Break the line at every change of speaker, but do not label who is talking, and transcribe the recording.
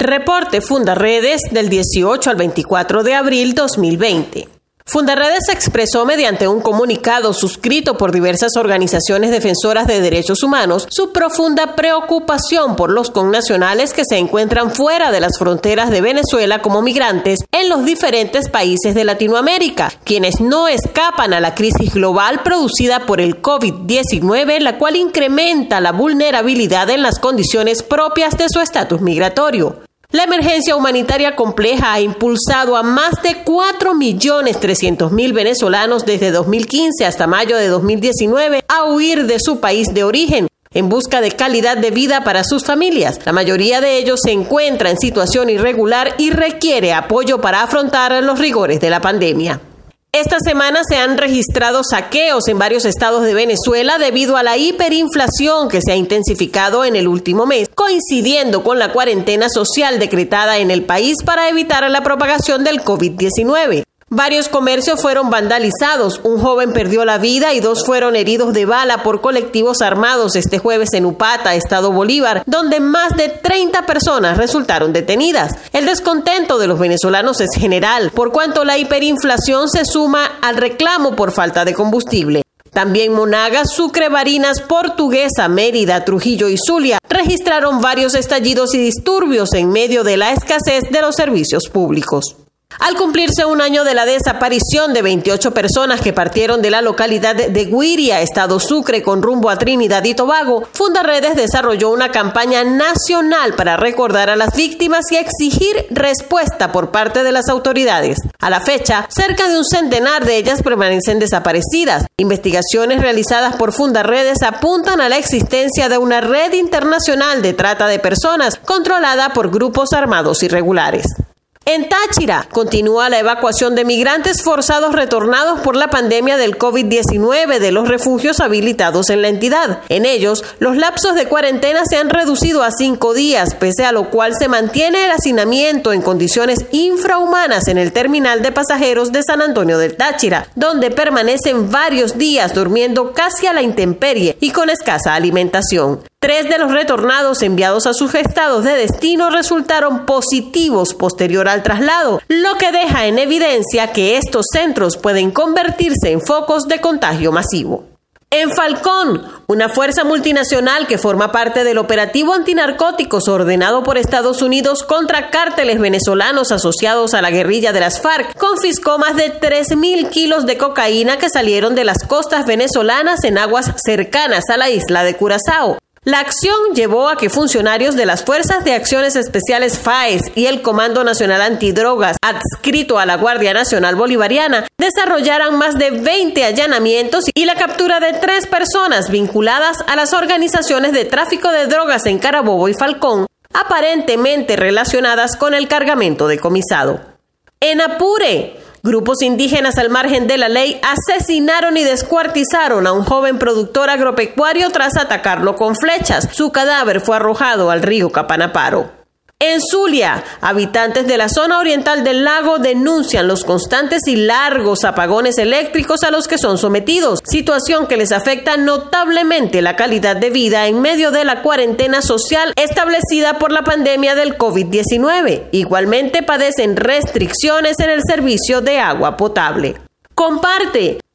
Reporte Fundaredes del 18 al 24 de abril 2020. Fundaredes expresó mediante un comunicado suscrito por diversas organizaciones defensoras de derechos humanos su profunda preocupación por los connacionales que se encuentran fuera de las fronteras de Venezuela como migrantes en los diferentes países de Latinoamérica, quienes no escapan a la crisis global producida por el COVID-19, la cual incrementa la vulnerabilidad en las condiciones propias de su estatus migratorio. La emergencia humanitaria compleja ha impulsado a más de 4.300.000 venezolanos desde 2015 hasta mayo de 2019 a huir de su país de origen en busca de calidad de vida para sus familias. La mayoría de ellos se encuentra en situación irregular y requiere apoyo para afrontar los rigores de la pandemia. Esta semana se han registrado saqueos en varios estados de Venezuela debido a la hiperinflación que se ha intensificado en el último mes, coincidiendo con la cuarentena social decretada en el país para evitar la propagación del COVID-19. Varios comercios fueron vandalizados, un joven perdió la vida y dos fueron heridos de bala por colectivos armados este jueves en Upata, Estado Bolívar, donde más de 30 personas resultaron detenidas. El descontento de los venezolanos es general, por cuanto la hiperinflación se suma al reclamo por falta de combustible. También Monagas, Sucre, Barinas, Portuguesa, Mérida, Trujillo y Zulia registraron varios estallidos y disturbios en medio de la escasez de los servicios públicos. Al cumplirse un año de la desaparición de 28 personas que partieron de la localidad de Guiria, Estado Sucre, con rumbo a Trinidad y Tobago, Fundaredes desarrolló una campaña nacional para recordar a las víctimas y exigir respuesta por parte de las autoridades. A la fecha, cerca de un centenar de ellas permanecen desaparecidas. Investigaciones realizadas por Fundaredes apuntan a la existencia de una red internacional de trata de personas controlada por grupos armados irregulares. En Táchira continúa la evacuación de migrantes forzados retornados por la pandemia del COVID-19 de los refugios habilitados en la entidad. En ellos, los lapsos de cuarentena se han reducido a cinco días, pese a lo cual se mantiene el hacinamiento en condiciones infrahumanas en el terminal de pasajeros de San Antonio del Táchira, donde permanecen varios días durmiendo casi a la intemperie y con escasa alimentación. Tres de los retornados enviados a sus estados de destino resultaron positivos posterior al traslado, lo que deja en evidencia que estos centros pueden convertirse en focos de contagio masivo. En Falcón, una fuerza multinacional que forma parte del operativo antinarcóticos ordenado por Estados Unidos contra cárteles venezolanos asociados a la guerrilla de las FARC, confiscó más de 3.000 kilos de cocaína que salieron de las costas venezolanas en aguas cercanas a la isla de Curazao. La acción llevó a que funcionarios de las Fuerzas de Acciones Especiales FAES y el Comando Nacional Antidrogas, adscrito a la Guardia Nacional Bolivariana, desarrollaran más de 20 allanamientos y la captura de tres personas vinculadas a las organizaciones de tráfico de drogas en Carabobo y Falcón, aparentemente relacionadas con el cargamento decomisado. En Apure, Grupos indígenas al margen de la ley asesinaron y descuartizaron a un joven productor agropecuario tras atacarlo con flechas. Su cadáver fue arrojado al río Capanaparo. En Zulia, habitantes de la zona oriental del lago denuncian los constantes y largos apagones eléctricos a los que son sometidos, situación que les afecta notablemente la calidad de vida en medio de la cuarentena social establecida por la pandemia del COVID-19. Igualmente padecen restricciones en el servicio de agua potable. Comparte.